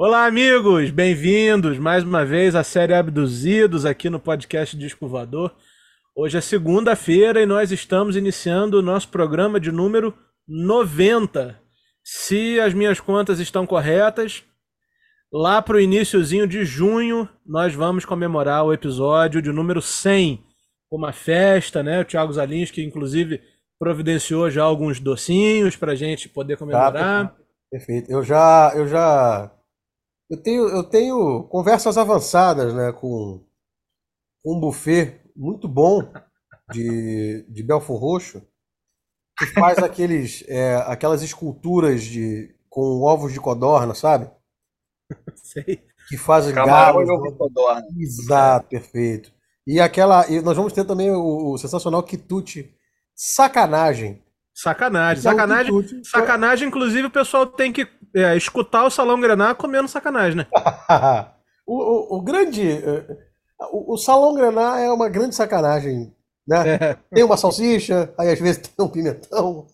Olá, amigos! Bem-vindos mais uma vez à série Abduzidos aqui no podcast Disco Voador. Hoje é segunda-feira e nós estamos iniciando o nosso programa de número 90. Se as minhas contas estão corretas, lá para o iníciozinho de junho nós vamos comemorar o episódio de número 100, uma festa, né? O Thiago Zalinski, inclusive, providenciou já alguns docinhos para a gente poder comemorar. Tá, perfeito. Eu já, eu já eu tenho, eu tenho conversas avançadas, né, com um buffet muito bom de, de Belfor Roxo, que faz aqueles, é, aquelas esculturas de, com ovos de codorna, sabe? Sei. Que fazem Camarão galos. ovo de codorna. Exato, perfeito. E aquela. E nós vamos ter também o, o sensacional quitute sacanagem. Sacanagem, é sacanagem. quitute. Sacanagem, inclusive, o pessoal tem que é, escutar o Salão Grená comendo sacanagem, né? o, o, o grande. eh, O, o Salão Grená é uma grande sacanagem. Né? É, Tem uma salsicha, aí às vezes tem um pimentão.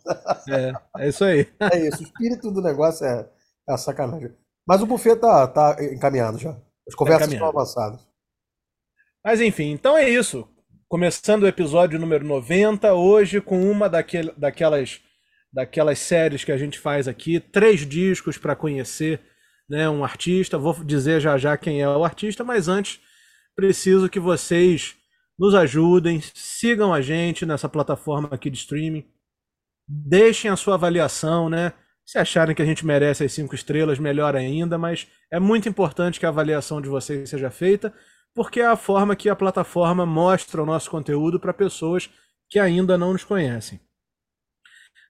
é, é isso aí. É isso, o espírito do negócio é, é a sacanagem. Mas o buffet tá, tá encaminhado já. As conversas estão avançadas. Mas enfim, então é isso. Começando o episódio número 90, hoje com uma daquele, daquelas, daquelas séries que a gente faz aqui, três discos para conhecer né, um artista. Vou dizer já já quem é o artista, mas antes preciso que vocês nos ajudem, sigam a gente nessa plataforma aqui de streaming, deixem a sua avaliação, né? Se acharem que a gente merece as cinco estrelas, melhor ainda, mas é muito importante que a avaliação de vocês seja feita porque é a forma que a plataforma mostra o nosso conteúdo para pessoas que ainda não nos conhecem.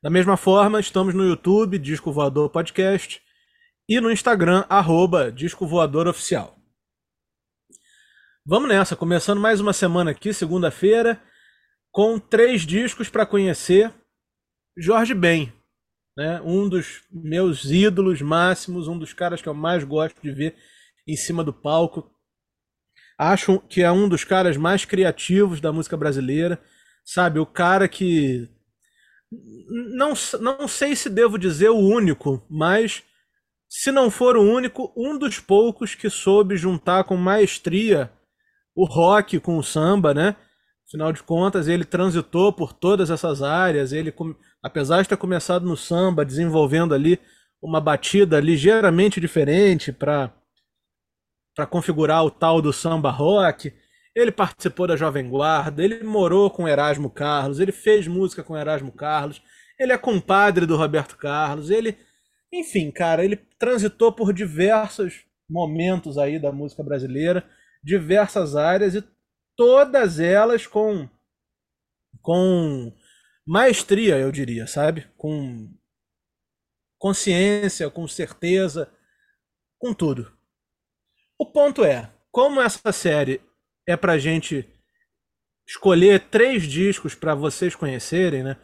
Da mesma forma, estamos no YouTube, Disco Voador Podcast, e no Instagram, arroba Disco Voador Oficial. Vamos nessa, começando mais uma semana aqui, segunda-feira, com três discos para conhecer. Jorge Ben, né? um dos meus ídolos máximos, um dos caras que eu mais gosto de ver em cima do palco. Acho que é um dos caras mais criativos da música brasileira, sabe? O cara que. Não, não sei se devo dizer o único, mas se não for o único, um dos poucos que soube juntar com maestria o rock com o samba, né? Afinal de contas, ele transitou por todas essas áreas. Ele, apesar de ter começado no samba, desenvolvendo ali uma batida ligeiramente diferente para configurar o tal do samba rock. Ele participou da Jovem Guarda, ele morou com Erasmo Carlos, ele fez música com Erasmo Carlos, ele é compadre do Roberto Carlos, ele, enfim, cara, ele transitou por diversos momentos aí da música brasileira, diversas áreas e todas elas com com maestria, eu diria, sabe? Com consciência, com certeza, com tudo. O ponto é, como essa série é pra gente escolher três discos para vocês conhecerem, né?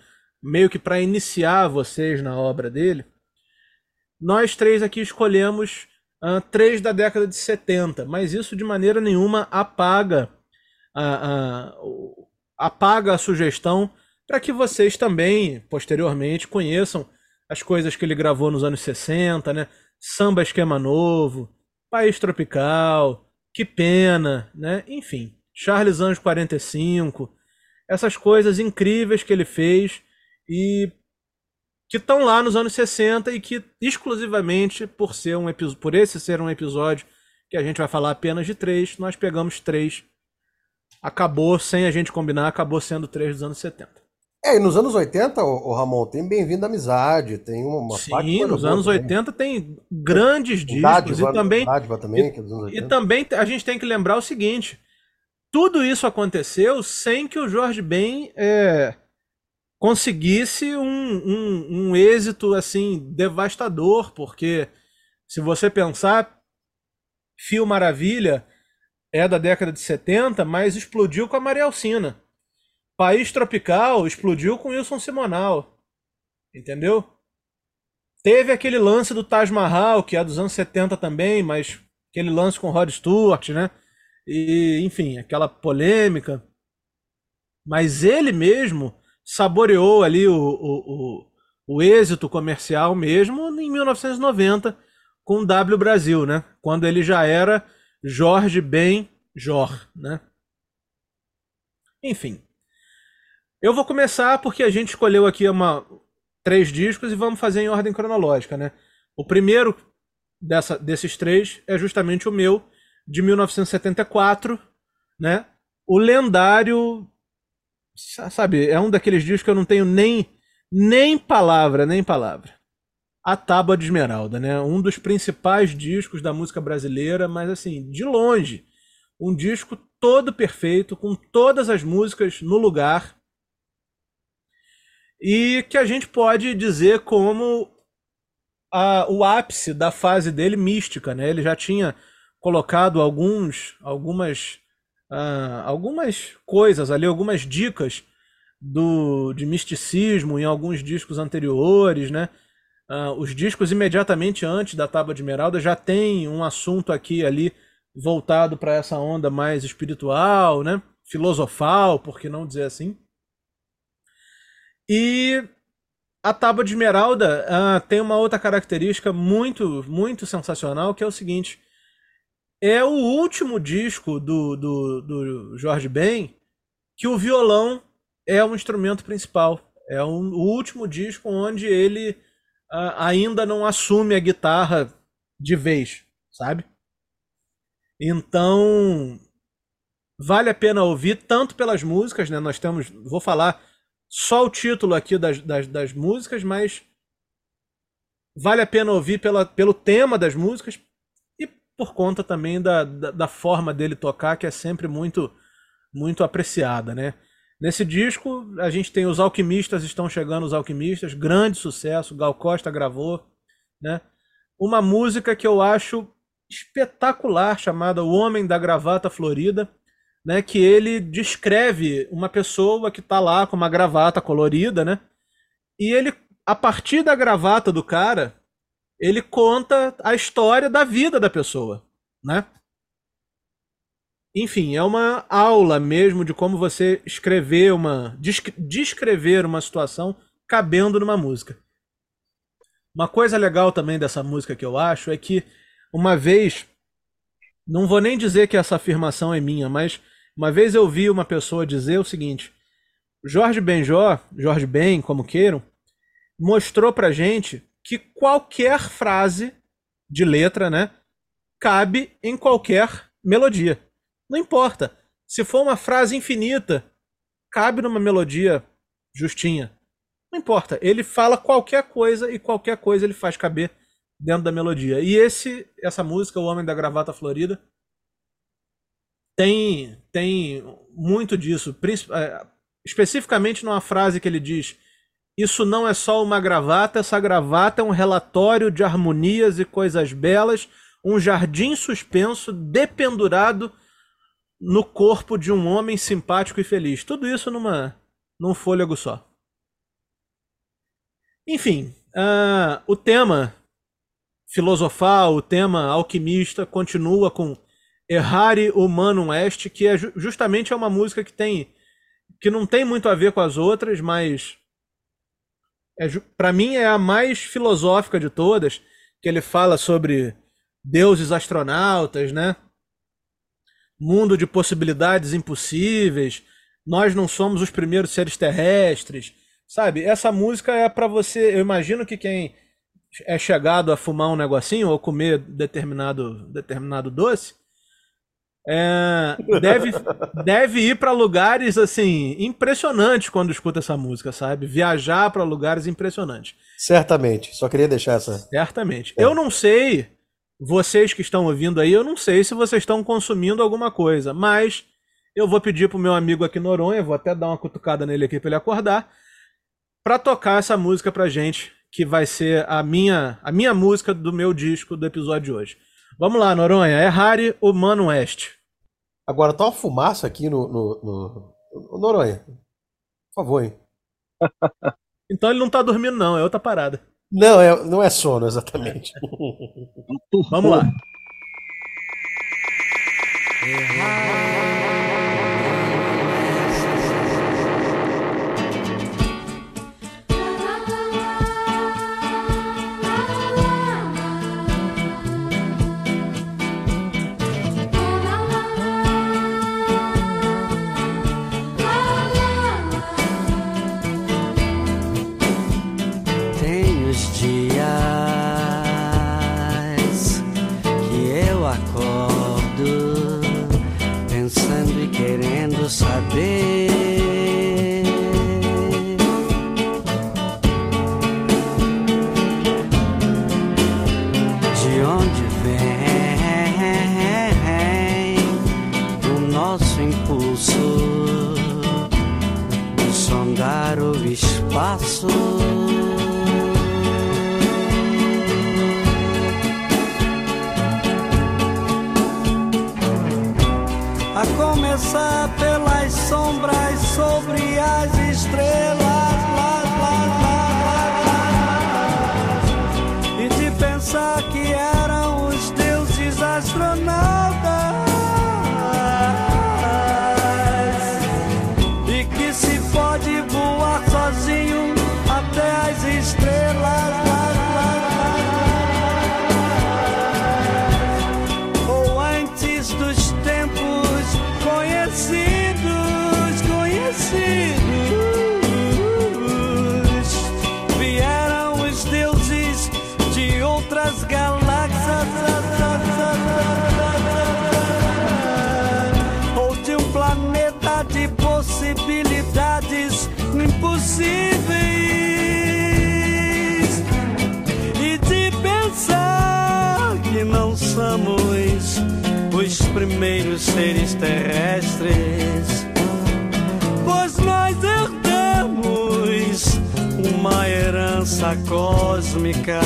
Meio que para iniciar vocês na obra dele, nós três aqui escolhemos ah, três da década de 70, mas isso de maneira nenhuma apaga a, a- o- apaga a sugestão para que vocês também, posteriormente, conheçam as coisas que ele gravou nos anos 60, né? Samba Esquema Novo, País Tropical, Que Pena, né? Enfim, Charles Anjos 45, essas coisas incríveis que ele fez e que estão lá nos anos 60 e que exclusivamente por ser um por esse ser um episódio que a gente vai falar apenas de três, nós pegamos três. Acabou sem a gente combinar, acabou sendo três dos anos 70. É, e nos anos 80, o, Ramon, tem Bem-vindo à Amizade, tem uma, uma parte Sim, nos anos também. 80 tem grandes discos Dádiva, e também Dádiva também, é E 80. também a gente tem que lembrar o seguinte: tudo isso aconteceu sem que o Jorge Ben é, conseguisse um, um, um êxito assim devastador, porque se você pensar, Fio Maravilha é da década de 70, mas explodiu com a Maria Alcina. País Tropical explodiu com Wilson Simonal. Entendeu? Teve aquele lance do Taj Mahal, que é dos anos 70 também, mas aquele lance com Rod Stewart, né? E, enfim, aquela polêmica. Mas ele mesmo saboreou ali o, o, o, o êxito comercial mesmo em 1990, com W Brasil, né? Quando ele já era Jorge Ben Jor, né? Enfim. Eu vou começar porque a gente escolheu aqui uma, três discos e vamos fazer em ordem cronológica, né? O primeiro dessa, desses três é justamente o meu, de 1974, né? O lendário, sabe, é um daqueles discos que eu não tenho nem nem palavra, nem palavra. A Tábua de Esmeralda, né? Um dos principais discos da música brasileira, mas assim, de longe, um disco todo perfeito, com todas as músicas no lugar. E que a gente pode dizer como a, o ápice da fase dele mística, né? Ele já tinha colocado alguns, algumas, uh, algumas coisas ali, algumas dicas do, de misticismo em alguns discos anteriores, né? Uh, os discos imediatamente antes da Tábua de Esmeralda já tem um assunto aqui ali voltado para essa onda mais espiritual, né? Filosofal, por que não dizer assim? E a Tábua de Esmeralda uh, tem uma outra característica muito, muito sensacional, que é o seguinte: é o último disco do, do, do Jorge Ben que o violão é o instrumento principal. É um, o último disco onde ele uh, ainda não assume a guitarra de vez, sabe? Então, vale a pena ouvir tanto pelas músicas, né? Nós temos, vou falar só o título aqui das, das, das músicas, mas vale a pena ouvir pela, pelo tema das músicas e por conta também da, da, da, forma dele tocar, que é sempre muito, muito apreciada, né? Nesse disco, a gente tem os Alquimistas, estão chegando os Alquimistas, grande sucesso, Gal Costa gravou, né? Uma música que eu acho espetacular, chamada O Homem da Gravata Florida, né, que ele descreve uma pessoa que está lá com uma gravata colorida, né? E ele, a partir da gravata do cara, ele conta a história da vida da pessoa, né? Enfim, é uma aula mesmo de como você escrever uma descrever uma situação cabendo numa música. Uma coisa legal também dessa música que eu acho é que uma vez não vou nem dizer que essa afirmação é minha, mas uma vez eu vi uma pessoa dizer o seguinte: Jorge Benjó, Jorge Ben, como queiram, mostrou pra gente que qualquer frase de letra, né, cabe em qualquer melodia. Não importa. Se for uma frase infinita, cabe numa melodia justinha. Não importa. Ele fala qualquer coisa e qualquer coisa ele faz caber dentro da melodia. E esse, essa música, O Homem da Gravata Florida, tem, tem muito disso, é, especificamente numa frase que ele diz: Isso não é só uma gravata, essa gravata é um relatório de harmonias e coisas belas, um jardim suspenso dependurado no corpo de um homem simpático e feliz. Tudo isso numa, num fôlego só. Enfim, uh, o tema filosofal, o tema alquimista continua com Errare Humanum Est, que é justamente é uma música que tem que não tem muito a ver com as outras, mas é, para mim é a mais filosófica de todas, que ele fala sobre deuses astronautas, né? Mundo de possibilidades impossíveis. Nós não somos os primeiros seres terrestres, sabe? Essa música é para você, eu imagino que quem é chegado a fumar um negocinho ou comer determinado determinado doce, é, deve, deve ir para lugares assim impressionantes quando escuta essa música, sabe? Viajar para lugares impressionantes. Certamente. Só queria deixar essa. Certamente. É. Eu não sei, vocês que estão ouvindo aí, eu não sei se vocês estão consumindo alguma coisa, mas eu vou pedir pro meu amigo aqui Noronha, vou até dar uma cutucada nele aqui para ele acordar, para tocar essa música pra gente, que vai ser a minha a minha música do meu disco do episódio de hoje. Vamos lá, Noronha. É Harry Humano West. Agora tá uma fumaça aqui no, no, no... Noronha. Por favor, hein? então ele não tá dormindo, não, é outra parada. Não, é, não é sono, exatamente. Vamos lá. deuses astronautas. Seres terrestres, pois nós herdamos uma herança cósmica.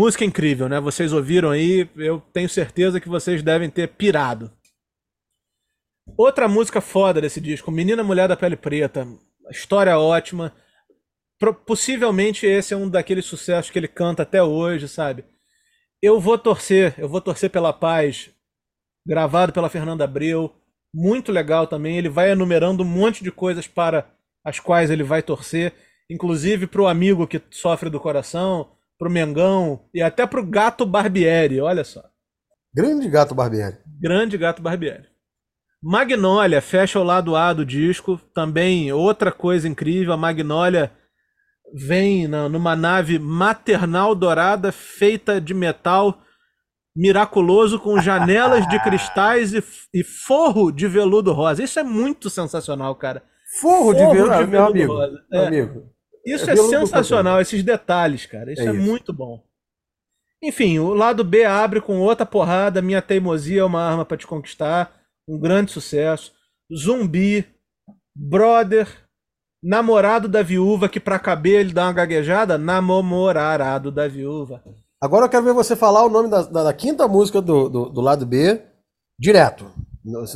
Música incrível, né? Vocês ouviram aí, eu tenho certeza que vocês devem ter pirado. Outra música foda desse disco, Menina Mulher da Pele Preta, história ótima. Pro- possivelmente esse é um daqueles sucessos que ele canta até hoje, sabe? Eu vou torcer, eu vou torcer pela paz, gravado pela Fernanda Abreu, muito legal também. Ele vai enumerando um monte de coisas para as quais ele vai torcer, inclusive pro amigo que sofre do coração, pro Mengão e até pro Gato Barbieri, olha só. Grande gato Barbieri. Grande Gato Barbieri. Magnolia fecha o lado A do disco, também outra coisa incrível. A Magnolia vem na, numa nave maternal dourada feita de metal miraculoso com janelas de cristais e, e forro de veludo rosa. Isso é muito sensacional, cara. Forro, de Forro veludo, de meu veludo amigo. rosa. meu É. amigo. Isso É é, sensacional, esses detalhes, cara. Isso É é, isso. muito bom. Enfim, o lado B abre com outra porrada. Minha teimosia é uma arma pra te conquistar. Um grande sucesso. Zumbi, Brother, Namorado da Viúva, que pra caber ele dá uma gaguejada. Namorarado da Viúva. Agora eu quero ver você falar o nome da, da- da quinta música do, do, do lado B direto.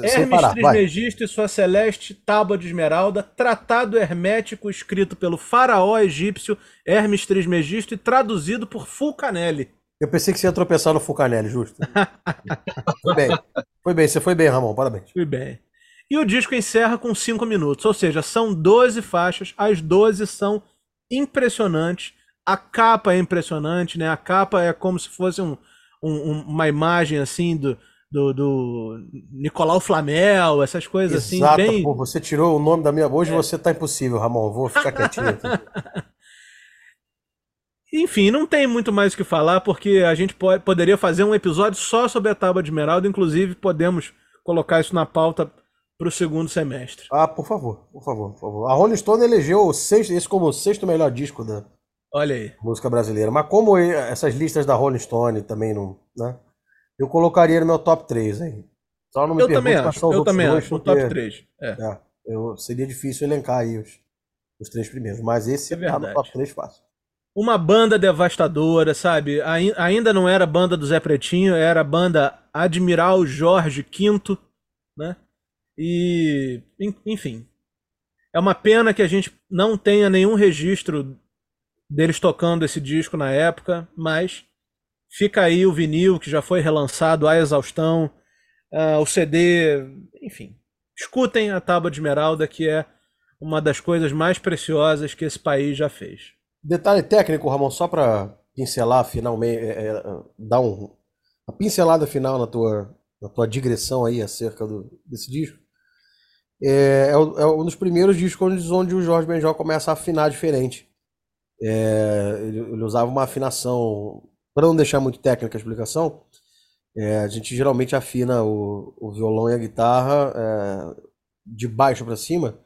Hermes. Trismegisto e sua celeste tábua de esmeralda, tratado hermético escrito pelo faraó egípcio Hermes Trismegisto e traduzido por Fulcanelli. Eu pensei que você ia tropeçar no Fulcanelli, justo. foi bem. Foi bem, você foi bem, Ramon. Parabéns. Fui bem. E o disco encerra com 5 minutos, ou seja, são 12 faixas, as 12 são impressionantes. A capa é impressionante, né? A capa é como se fosse um- um- uma imagem assim do, do, do Nicolau Flamel, essas coisas assim, Exato, bem. pô, você tirou o nome da minha. Hoje você tá impossível, Ramon. Vou ficar quietinho aqui. Enfim, não tem muito mais o que falar, porque a gente po- poderia fazer um episódio só sobre a Tábua de Esmeralda, inclusive podemos colocar isso na pauta para o segundo semestre. Ah, por favor, por favor, por favor. A Rolling Stone elegeu o sexto, esse como o sexto melhor disco da Olha aí. música brasileira. Mas como essas listas da Rolling Stone também não, né? Eu colocaria no meu top 3 aí. Só não me Eu também acho, eu também dois, acho, no top 3. É. é, eu, seria difícil elencar aí os, os três primeiros. Mas esse É tá no top 3 fácil. Uma banda devastadora, sabe? Ai- Ainda não era a banda do Zé Pretinho, era a banda Admiral Jorge V, né? E, en- enfim. É uma pena que a gente não tenha nenhum registro deles tocando esse disco na época, mas fica aí o vinil que já foi relançado à exaustão, ah, o CD, enfim. Escutem a Tábua de Esmeralda, que é uma das coisas mais preciosas que esse país já fez. Detalhe técnico, Ramon, só para pincelar finalmente, é, é, dar um, uma pincelada final na tua, na tua digressão aí acerca do, desse disco. É, é, é um dos primeiros discos onde, onde o Jorge Benjol começa a afinar diferente. É, ele, ele usava uma afinação, para não deixar muito técnica a explicação, é, a gente geralmente afina o, o violão e a guitarra é, de baixo para cima,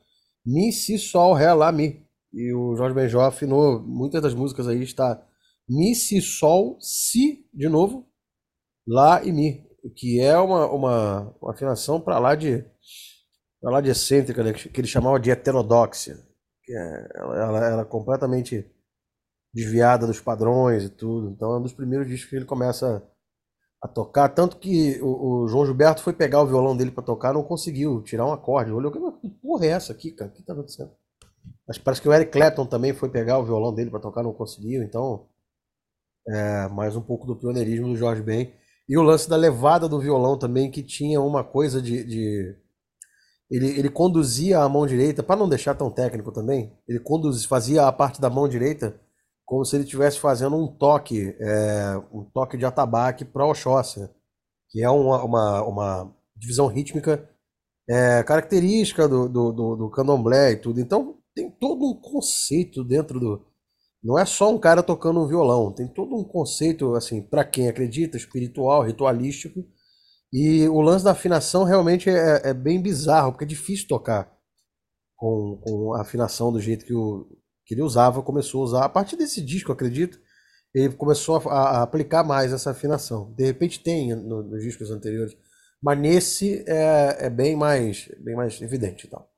Mi, Si, Sol, Ré, Lá, Mi. E o Jorge Benjó afinou muitas das músicas aí está Mi, Si, Sol, Si de novo, Lá e Mi, que é uma, uma, uma afinação para lá de para lá de excêntrica, né, que ele chamava de heterodóxia, que é, ela, ela, ela é completamente desviada dos padrões e tudo. Então é um dos primeiros discos que ele começa a tocar, tanto que o, o João Gilberto foi pegar o violão dele para tocar, não conseguiu tirar um acorde. Olhou, que porra é essa aqui, cara? O que tá acontecendo? Mas parece que o Eric Clapton também foi pegar o violão dele para tocar, não conseguiu. Então, é mais um pouco do pioneirismo do Jorge Ben. E o lance da levada do violão também, que tinha uma coisa de. de- Ele, ele conduzia a mão direita, para não deixar tão técnico também, ele conduz, fazia a parte da mão direita como se ele estivesse fazendo um toque, é, um toque de atabaque para Oxóssia, que é uma, uma, uma divisão rítmica é, característica do, do, do, do candomblé e tudo. Então tem todo um conceito dentro do. Não é só um cara tocando um violão, tem todo um conceito, assim, para quem acredita, espiritual, ritualístico. E o lance da afinação realmente é, é bem bizarro, porque é difícil tocar com, com a afinação do jeito que, o, que ele usava, começou a usar. A partir desse disco, acredito, ele começou a, a aplicar mais essa afinação. De repente tem no- nos discos anteriores, mas nesse é, é bem mais bem mais evidente e tal.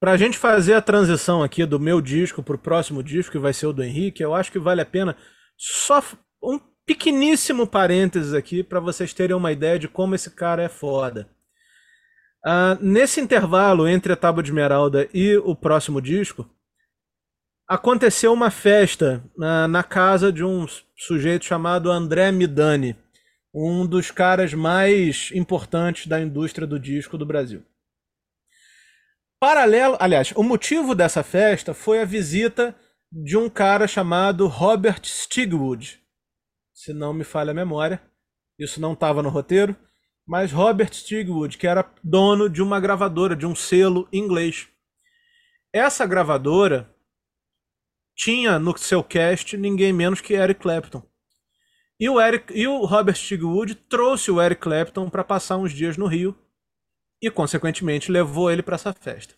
Pra gente fazer a transição aqui do meu disco pro próximo disco, que vai ser o do Henrique, eu acho que vale a pena só um pequeníssimo parênteses aqui pra vocês terem uma ideia de como esse cara é foda. Ah, nesse intervalo entre a Tábua de Esmeralda e o próximo disco, aconteceu uma festa na, na casa de um sujeito chamado André Midani, um dos caras mais importantes da indústria do disco do Brasil. Paralelo, aliás, o motivo dessa festa foi a visita de um cara chamado Robert Stigwood, se não me falha a memória. Isso não estava no roteiro, mas Robert Stigwood, que era dono de uma gravadora, de um selo inglês. Essa gravadora tinha no seu cast ninguém menos que Eric Clapton. E o, Eric, e o Robert Stigwood trouxe o Eric Clapton para passar uns dias no Rio e, consequentemente, levou ele para essa festa.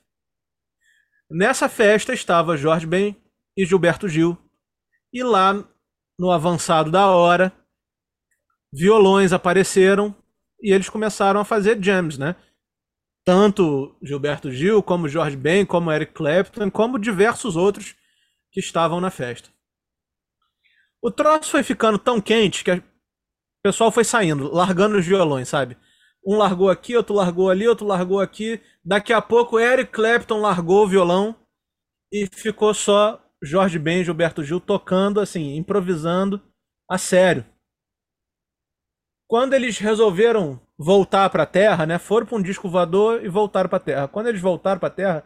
Nessa festa estava Jorge Ben e Gilberto Gil. E lá, no avançado da hora, violões apareceram e eles começaram a fazer jams, né? Tanto Gilberto Gil, como Jorge Ben, como Eric Clapton, como diversos outros que estavam na festa. O troço foi ficando tão quente que o pessoal foi saindo, largando os violões, sabe? Um largou aqui, outro largou ali, outro largou aqui. Daqui a pouco Eric Clapton largou o violão e ficou só Jorge Ben e Gilberto Gil tocando assim, improvisando a sério. Quando eles resolveram voltar para a Terra, né, foram para um disco voador e voltaram para a Terra. Quando eles voltaram para a Terra,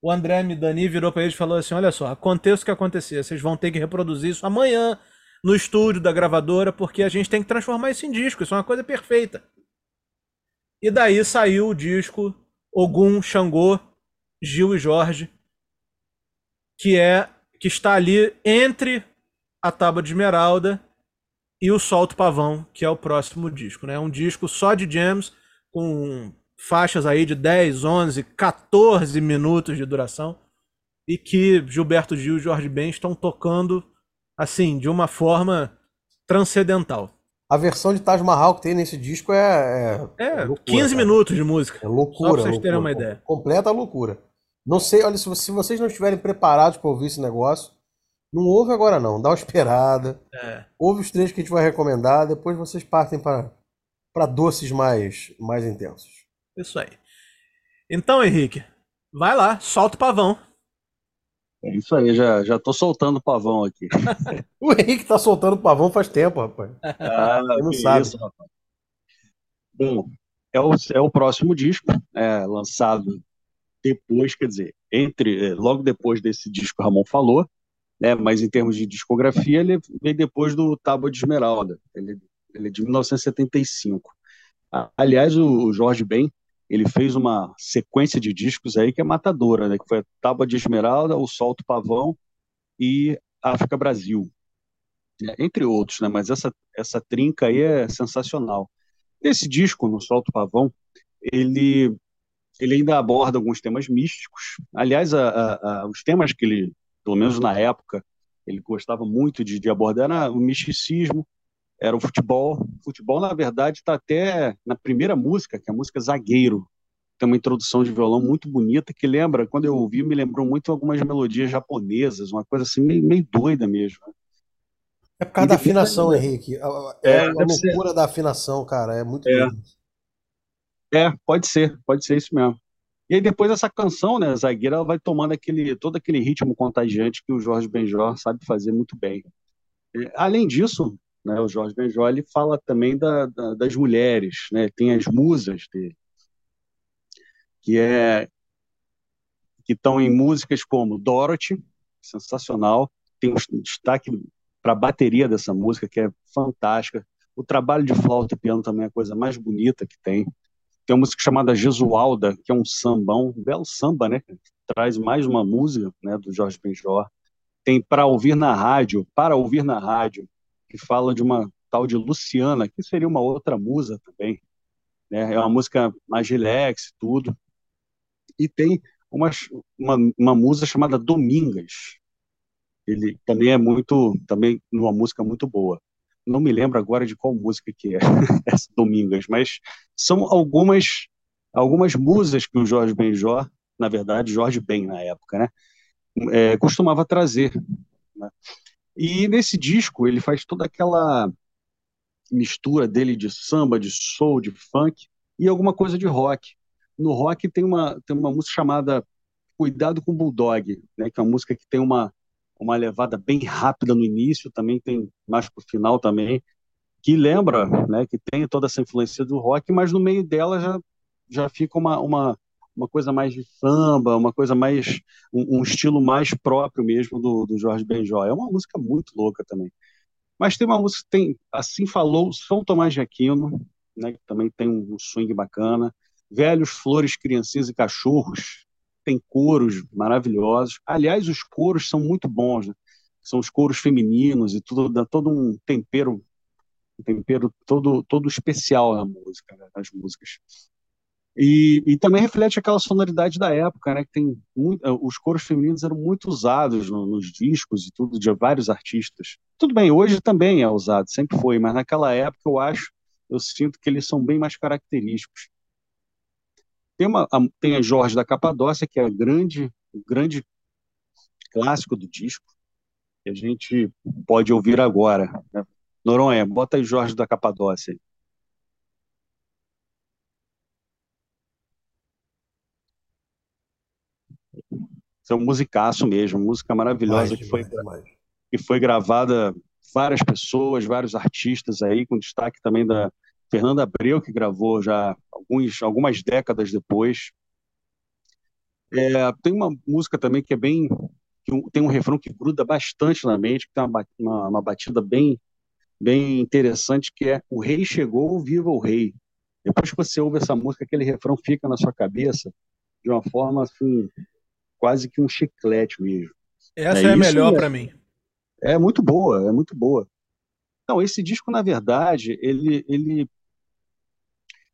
o André Midani virou para eles e falou assim: Olha só, aconteça o que acontecer, vocês vão ter que reproduzir isso amanhã no estúdio da gravadora, porque a gente tem que transformar isso em disco, isso é uma coisa perfeita. E daí saiu o disco Ogum, Xangô, Gil e Jorge, que é que está ali entre a Tábua de Esmeralda e o Solto Pavão, que é o próximo disco, né? Um disco só de jams com faixas aí de 10, 11, 14 minutos de duração e que Gilberto Gil e Jorge Ben estão tocando assim, de uma forma transcendental. A versão de Taj Mahal que tem nesse disco é. É, é loucura, 15 cara. minutos de música. É loucura. Só pra vocês terem uma ideia. Completa loucura. Não sei, olha, se vocês não estiverem preparados para ouvir esse negócio, não ouve agora não, dá uma esperada. É. Ouve os três que a gente vai recomendar, depois vocês partem para para doces mais mais intensos. Isso aí. Então, Henrique, vai lá, solta o pavão. É isso aí, já, já tô soltando o pavão aqui. o Henrique tá soltando o pavão faz tempo, rapaz. Ah, não sabe. Isso, rapaz. Bom, é o, é o próximo disco, é, lançado depois, quer dizer, entre é, logo depois desse disco que o Ramon falou, né, mas em termos de discografia, ele veio depois do Tábua de Esmeralda, ele, ele é de 1975. Aliás, o Jorge Ben, ele fez uma sequência de discos aí que é matadora, né? Que foi a Tábua de Esmeralda, o Solto Pavão e África Brasil, né? entre outros, né? Mas essa essa trinca aí é sensacional. Esse disco, no Solto Pavão, ele ele ainda aborda alguns temas místicos. Aliás, a, a, a, os temas que ele, pelo menos na época, ele gostava muito de, de abordar era o misticismo, era o futebol. O futebol, na verdade, está até na primeira música, que é a música Zagueiro. Tem uma introdução de violão muito bonita que lembra, quando eu ouvi, me lembrou muito algumas melodias japonesas, uma coisa assim meio, meio doida mesmo. É por causa da afinação, Henrique. É, é a loucura ser. da afinação, cara. É muito é. é, pode ser, pode ser isso mesmo. E aí depois essa canção, né, zagueira, ela vai tomando aquele, todo aquele ritmo contagiante que o Jorge Benjor sabe fazer muito bem. Além disso, né? O Jorge Benjol ele fala também da, da, das mulheres, né? tem as musas dele, que é que estão em músicas como Dorothy, sensacional, tem um destaque para a bateria dessa música, que é fantástica. O trabalho de flauta e piano também é a coisa mais bonita que tem. Tem uma música chamada Jesualda, que é um sambão, um belo samba, né? Traz mais uma música né, do Jorge Benjor. Tem Para Ouvir na Rádio, Para Ouvir na Rádio, que fala de uma tal de Luciana, que seria uma outra musa também. Né? É uma música mais relax, tudo. E tem uma, uma, uma musa chamada Domingas. Ele também é muito, também uma música muito boa. Não me lembro agora de qual música que é essa Domingas, mas são algumas algumas musas que o Jorge Benjor, na verdade, Jorge Ben na época, né, é, costumava trazer. Né? E nesse disco ele faz toda aquela mistura dele de samba, de soul, de funk e alguma coisa de rock. No rock tem uma, tem uma música chamada Cuidado com o Bulldog, né, que é uma música que tem uma, uma levada bem rápida no início, também tem mais para o final também, que lembra, né, que tem toda essa influência do rock, mas no meio dela já, já fica uma, uma, uma coisa mais de samba, uma coisa mais. um, um estilo mais próprio mesmo do, do Jorge Benjó. É uma música muito louca também. Mas tem uma música tem, assim falou São Tomás de Aquino, né, que também tem um swing bacana. Velhos, Flores, Criancinhas e Cachorros, tem coros maravilhosos. Aliás, os coros são muito bons, né? são os coros femininos e tudo dá todo um tempero, um tempero todo todo especial na música, né? músicas. E, e, também reflete aquela sonoridade da época, né? Que tem muito, os coros femininos eram muito usados no, nos discos e tudo de vários artistas. Tudo bem, hoje também é usado, sempre foi, mas naquela época eu acho, eu sinto que eles são bem mais característicos. Tem, uma, a, tem a Jorge da Capadócia, que é grande, o grande clássico do disco, que a gente pode ouvir agora. Né? Noronha, bota aí Jorge da Capadócia. Isso é um musicaço mesmo, música maravilhosa mais, que, foi, mais. que foi gravada várias pessoas, vários artistas aí, com destaque também da Fernanda Abreu, que gravou já alguns, algumas décadas depois. É, tem uma música também que é bem. Que tem um refrão que gruda bastante na mente, que tem uma, uma, uma batida bem, bem interessante, que é O Rei Chegou, Viva o Rei. Depois que você ouve essa música, aquele refrão fica na sua cabeça de uma forma assim, quase que um chiclete mesmo. Essa é, é a melhor para mim. É muito boa, é muito boa. Não, esse disco, na verdade, ele, ele,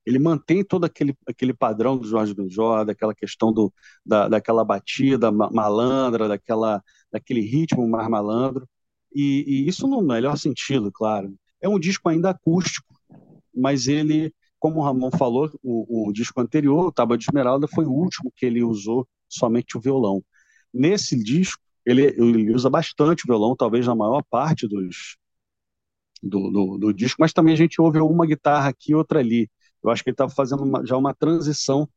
ele mantém todo aquele, aquele padrão do Jorge Benjó, daquela questão do, da, daquela batida malandra, daquela, daquele ritmo mais malandro, e, e isso no melhor sentido, claro. É um disco ainda acústico, mas ele, como o Ramon falou, o, o disco anterior, o Tábua de Esmeralda, foi o último que ele usou somente o violão. Nesse disco, ele, ele usa bastante o violão, talvez na maior parte dos, do, do, do, disco, mas também a gente ouve uma guitarra aqui outra ali. Eu acho que ele estava fazendo uma, já uma transição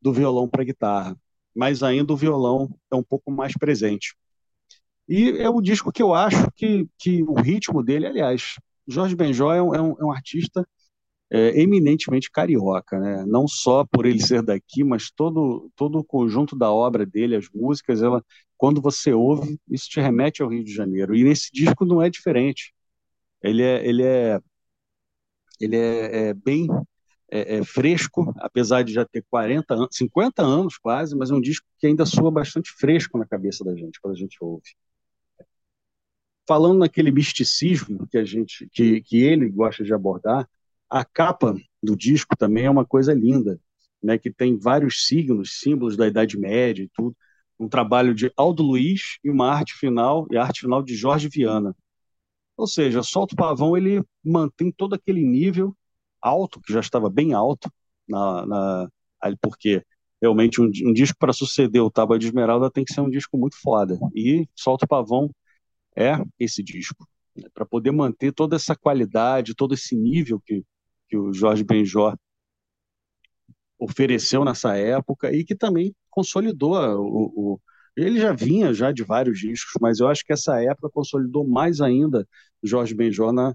do violão para a guitarra, mas ainda o violão é um pouco mais presente. E é o disco que eu acho que, que o ritmo dele, aliás, Jorge Benjó é um, é um, é um artista é, eminentemente carioca, né? Não só por ele ser daqui, mas todo todo o conjunto da obra dele, as músicas, ela, quando você ouve, isso te remete ao Rio de Janeiro. E nesse disco não é diferente. Ele é ele é ele é, é bem é, é fresco, apesar de já ter 40 anos, 50 anos quase, mas é um disco que ainda soa bastante fresco na cabeça da gente quando a gente ouve falando naquele misticismo que a gente que, que ele gosta de abordar a capa do disco também é uma coisa linda, né, que tem vários signos, símbolos da Idade Média e tudo. Um trabalho de Aldo Luiz e uma arte final, e a arte final de Jorge Viana. Ou seja, Solto Pavão ele mantém todo aquele nível alto, que já estava bem alto, na, na porque realmente um, um disco para suceder o Tábua de Esmeralda tem que ser um disco muito foda. E Solto Pavão é esse disco. Né, para poder manter toda essa qualidade, todo esse nível que, que o Jorge Benjó ofereceu nessa época e que também consolidou o, o, ele já vinha já de vários discos, mas eu acho que essa época consolidou mais ainda Jorge Benjó na,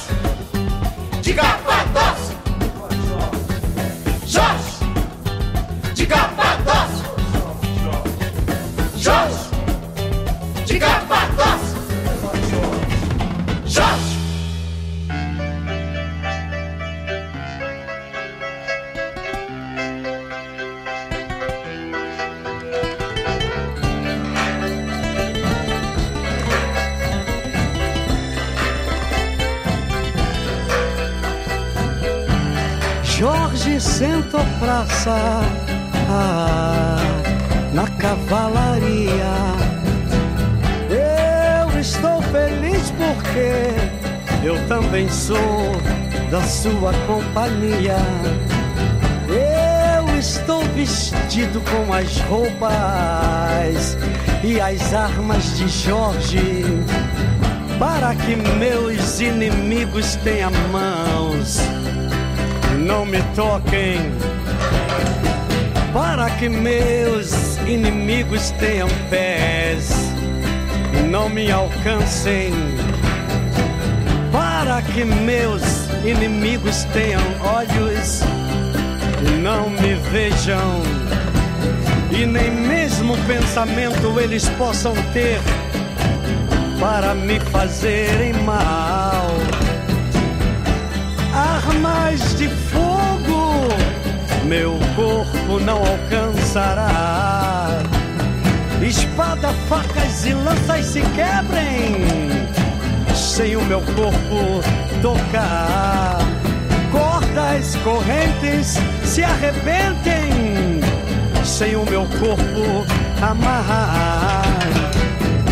sua companhia. Eu estou vestido com as roupas e as armas de Jorge, para que meus inimigos tenham mãos, não me toquem. Para que meus inimigos tenham pés e não me alcancem, para que meus inimigos tenham olhos e não me vejam, e nem mesmo pensamento eles possam ter para me fazerem mal. Armas de fogo, meu corpo não alcançará. Espada, facas e lanças se quebrem, sem o meu corpo tocar. Cordas, correntes se arrebentem, sem o meu corpo amarrar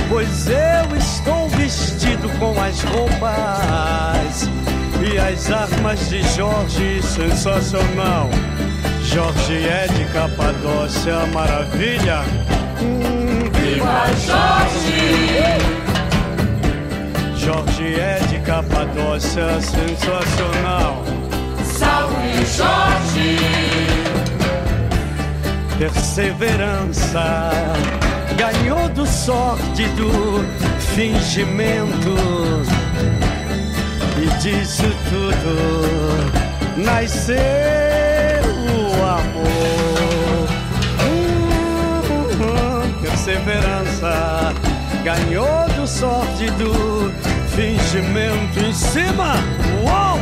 pois eu estou vestido com as roupas e as armas de Jorge sensacional. Jorge é de Capadócia, maravilha. Hum, viva Jorge! Jorge é de Capadócia, sensacional. Salve Jorge! Perseverança ganhou do sorte do fingimento e disso tudo nasceu perseverança. Ganhou do sorte do fingimento em cima, uou!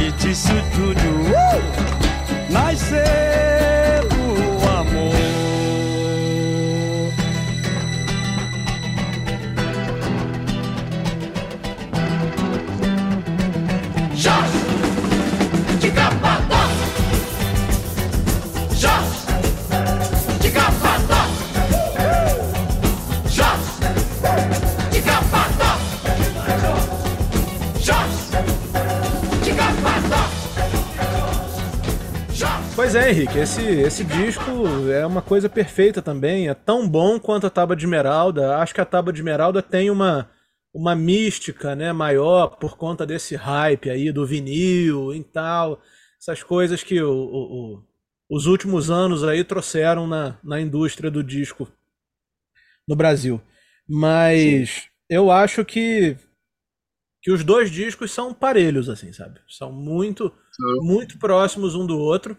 E disso tudo uh, nasceu Pois é, Henrique, esse, esse disco é uma coisa perfeita também. É tão bom quanto a Tábua de Esmeralda. Acho que a Tábua de Esmeralda tem uma, uma mística né, maior por conta desse hype aí do vinil e tal. Essas coisas que o, o, os últimos anos aí trouxeram na, na indústria do disco no Brasil. Mas Sim. eu acho que que os dois discos são parelhos assim, sabe? São muito muito próximos um do outro.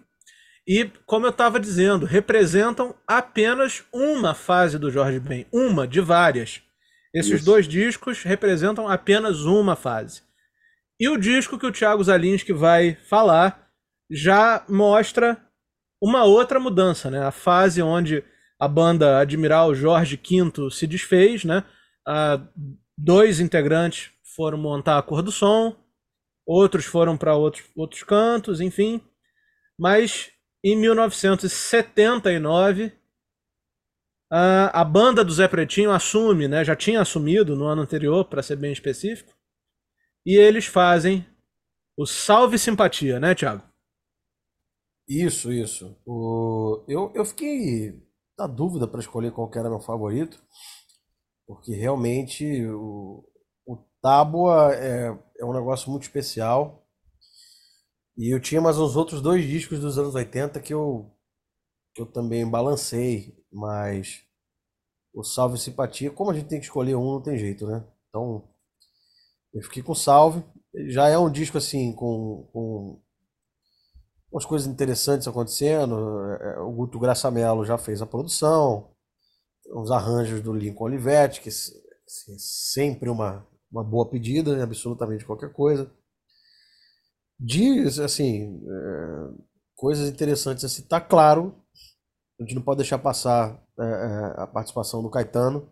E, como eu estava dizendo, representam apenas uma fase do Jorge Ben, uma de várias. Esses Isso. dois discos representam apenas uma fase. E o disco que o Thiago Zalinski vai falar já mostra uma outra mudança, né? A fase onde a banda Admiral Jorge V se desfez, né? Ah, dois integrantes foram montar a cor do som, outros foram para outros, outros cantos, enfim. Mas em 1979, a, a banda do Zé Pretinho assume, né, já tinha assumido no ano anterior, para ser bem específico, e eles fazem o Salve Simpatia, né, Thiago? Isso, isso. O... Eu, eu fiquei na dúvida para escolher qual era meu favorito, porque realmente o, o Tábua é, é um negócio muito especial. E eu tinha mais uns outros dois discos dos anos 80 que eu, que eu também balancei, mas o Salve Simpatia, como a gente tem que escolher um, não tem jeito, né? Então, eu fiquei com Salve. Já é um disco assim, com, com umas coisas interessantes acontecendo. É, é, o Guto Graçamelo já fez a produção, os arranjos do Lincoln Olivetti, que assim, é sempre uma, uma boa pedida, absolutamente qualquer coisa diz, assim, é, coisas interessantes a citar. Claro, a gente não pode deixar passar é, é a participação do Caetano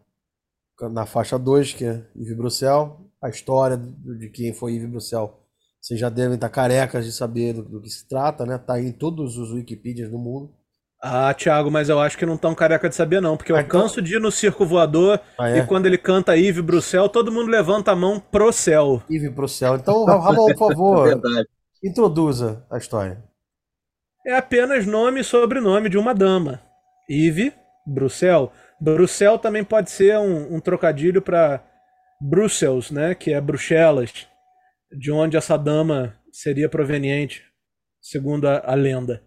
na faixa 2, que é Yves Bruxel. A história de quem foi Yves Bruxel, vocês já devem estar carecas de saber do, do que se trata, né? Tá em todos os Wikipedias do mundo. Ah, Thiago, mas eu acho que não tão careca de saber, não, porque eu ah, então... canso de ir no circo voador ah, é? e quando ele canta Yves Bruxel, todo mundo levanta a mão pro céu. Yves Bruxel. Então, Ramon, por favor, é Introduza a história. É apenas nome e sobrenome de uma dama. Yves Bruxelles. Bruxelles também pode ser um, um trocadilho para Brussels, né? Que é Bruxelas, de onde essa dama seria proveniente, segundo a, a lenda.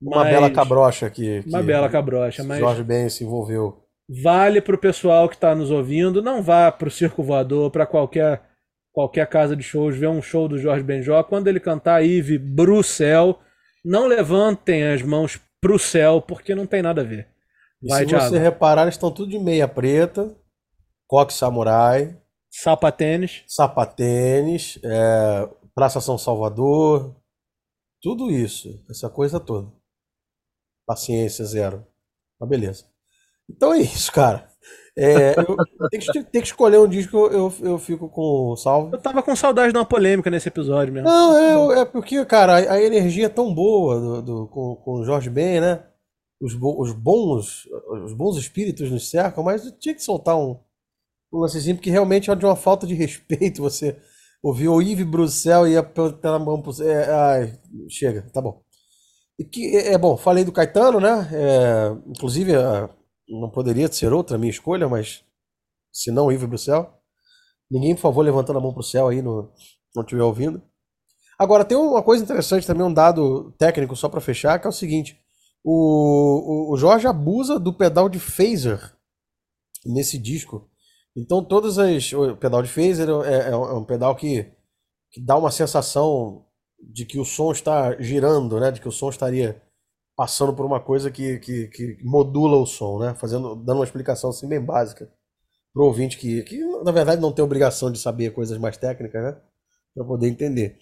Uma Mas- bela cabrocha que, Uma que bela cabrocha, mas Jorge Ben se envolveu. vale pro pessoal que tá nos ouvindo, não vá pro Circo Voador, pra qualquer qualquer casa de shows, ver um show do Jorge Benjó, quando ele cantar Ive Bruxel, não levantem as mãos pro céu, porque não tem nada a ver. Vai, se Thiago. você reparar, eles estão tudo de meia preta, coque samurai, Sapatênis. sapatênis, é, Praça São Salvador, tudo isso, essa coisa toda. Paciência zero. Mas beleza. Então é isso, cara. É, eu tenho que, tenho que escolher um disco, eu, eu, fico com o salvo. Eu tava com saudade de uma polêmica nesse episódio mesmo. Não, é, é porque, cara, a, a energia é tão boa do, do- com, com o Jorge Ben, né? Os, bo- os bons os bons espíritos nos cercam, mas eu tinha que soltar um, um lancezinho, porque realmente é de uma falta de respeito você ouvir o Yves Bruxel e ia pe- pela mão pro é, ai, chega, tá bom. E que, é, é bom, falei do Caetano, né? É, inclusive, a- não poderia ser outra minha escolha, mas se não, Yves Bruxel. Ninguém, por favor, levantando a mão pro céu aí, no, não estiver ouvindo. Agora, tem uma coisa interessante também, um dado técnico só para fechar, que é o seguinte: o, o, o Jorge abusa do pedal de phaser nesse disco. Então, todas as. O pedal de phaser é, é um é um pedal que, que dá uma sensação de que o som está girando, né? De que o som estaria passando por uma coisa que, que, que modula o som, né? Fazendo, dando uma explicação assim bem básica pro ouvinte que, que na verdade não tem obrigação de saber coisas mais técnicas, né? Para poder entender.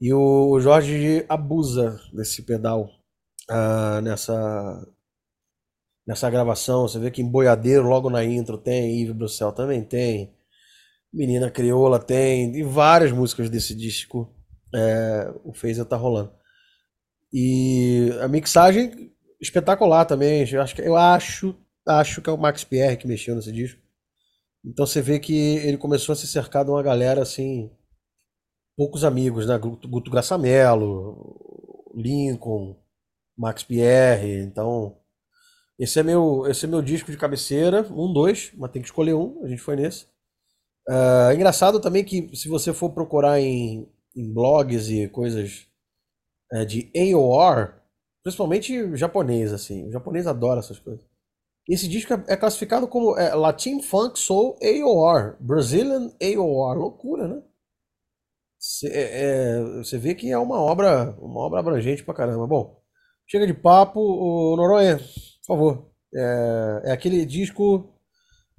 E o, o Jorge abusa desse pedal ah, nessa nessa gravação. Você vê que em Boiadeiro, logo na intro, tem, Yves Bruxel também tem, Menina Crioula tem, e várias músicas desse disco é, o Phaser tá rolando. E a mixagem espetacular também. Eu acho que, eu acho, acho que é o Max Pierre que mexeu nesse disco. Então você vê que ele começou a se cercar de uma galera assim, poucos amigos, né? Guto Grassamelo, Lincoln, Max Pierre. Então, esse é meu, esse é meu disco de cabeceira, um, dois, mas tem que escolher um. A gente foi nesse. Ah, engraçado também que se você for procurar em, em blogs e coisas é, de AOR, principalmente japonês, assim, o japonês adora essas coisas. Esse disco é, é classificado como é, Latin Funk Soul AOR, Brazilian AOR, loucura, né? Cê, é, é, você vê que é uma obra, uma obra abrangente pra caramba. Bom, chega de papo, o Noronha, por favor. É, é aquele disco,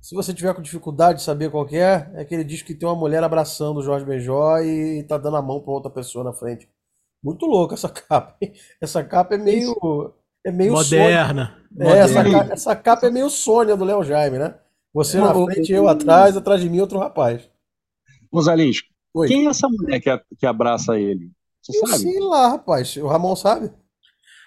se você tiver com dificuldade de saber qual é, é aquele disco que tem uma mulher abraçando o Jorge Benjó e tá dando a mão pra outra pessoa na frente. Muito louco essa capa. hein? Essa capa é meio, é meio Moderna. é, essa, Moderna. ca- essa capa é meio Sônia do Léo Jaime, né? Você na Ô, ô, frente, eu atrás, atrás de mim outro rapaz. Oi. quem é essa mulher que, a- que abraça ele? Você Eu sabe? sei lá, rapaz. O Ramon sabe?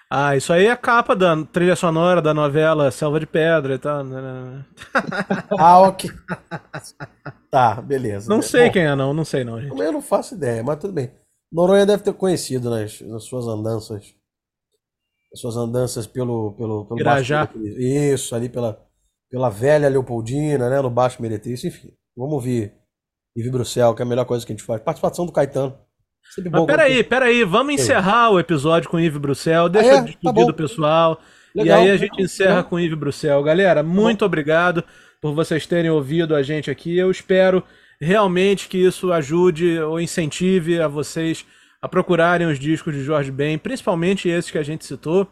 Ah, isso aí é a capa da trilha sonora da novela Selva de Pedra e tal. né? Ah, ok. Tá, beleza. Não sei Bom, quem é, não. Não sei, não, gente. Eu não faço ideia, mas tudo bem. Noronha deve ter conhecido nas, nas suas andanças. Nas suas andanças pelo, pelo, pelo Irajá. Baixo. Isso, ali pela, pela velha Leopoldina, né? No Baixo Meretriz, enfim. Vamos ouvir Ive Bruxel, que é a melhor coisa que a gente faz. Participação do Caetano. Sempre bom Mas peraí, peraí. Vamos encerrar o episódio com Yves Bruxel. Deixa Ah, é? eu Tá despedir do pessoal. E Legal, aí a gente legal, encerra legal. com Yves Bruxel. Galera, muito obrigado por vocês terem ouvido a gente aqui. Eu espero realmente que isso ajude ou incentive a vocês a procurarem os discos de Jorge Ben, principalmente esses que a gente citou.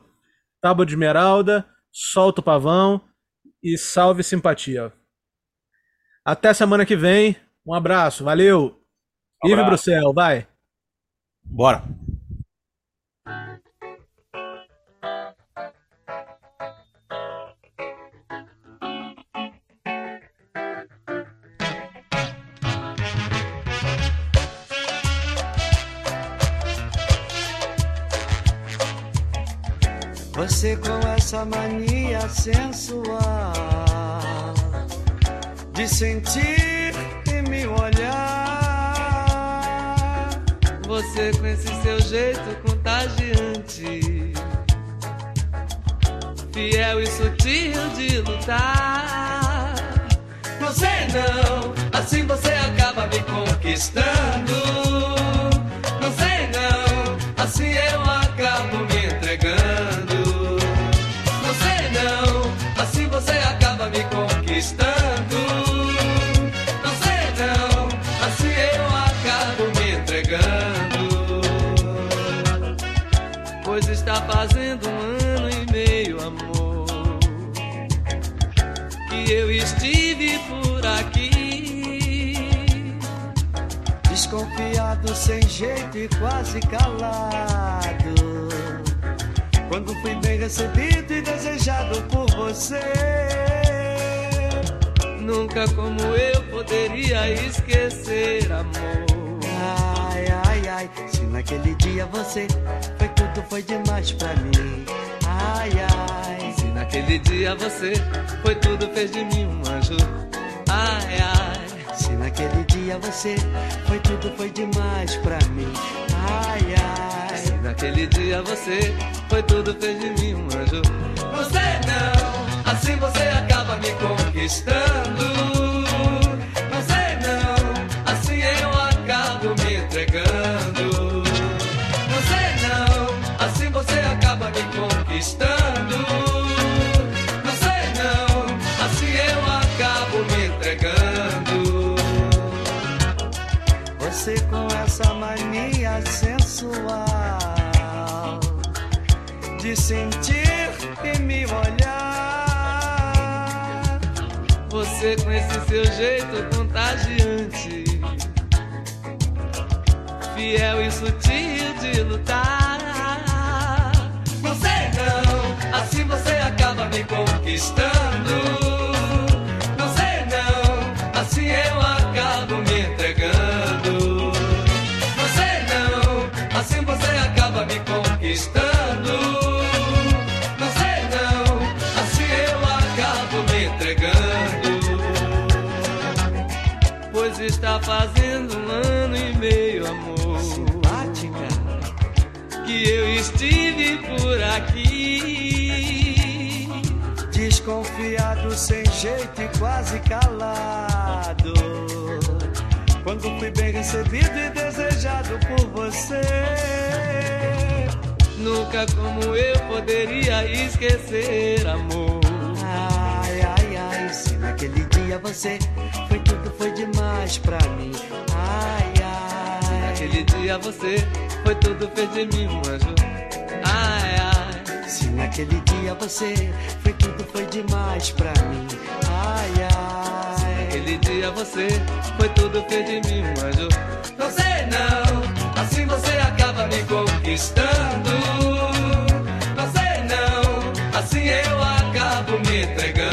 Tábua de Esmeralda, Solta o Pavão e Salve Simpatia. Até semana que vem. Um abraço, valeu. Yves Abraço. Bruxel, vai. Bora. Você com essa mania sensual de sentir e me olhar. Você com esse seu jeito contagiante, fiel e sutil de lutar. Sei não, assim você acaba me conquistando. Jeito e quase calado. Quando fui bem recebido e desejado por você. Nunca como eu poderia esquecer, amor. Ai, ai, ai, se naquele dia você foi tudo, foi demais pra mim. Ai, ai, Se naquele dia você foi tudo, fez de mim um anjo. Ai, ai, naquele dia você foi tudo, foi demais pra mim. Ai, ai, naquele dia você foi tudo, fez de mim um anjo. Você não, assim você acaba me conquistando. Você não, assim eu acabo me entregando. Você não, assim você acaba me conquistando. De sentir e me olhar. Você com esse seu jeito contagiante, fiel e sutil de lutar. Você não, assim você acaba me conquistando. Jeito e quase calado. Quando fui bem recebido e desejado por você. Nunca como eu poderia esquecer, amor. Ai, ai, ai, se naquele dia você foi tudo, foi demais pra mim. Ai, ai, Naquele dia você foi tudo, fez de mim um anjo. Naquele dia você foi tudo, foi demais pra mim. Ai, ai. Naquele dia você foi tudo, fez de mim um anjo. Não sei não, assim você acaba me conquistando. Não sei não, assim eu acabo me entregando.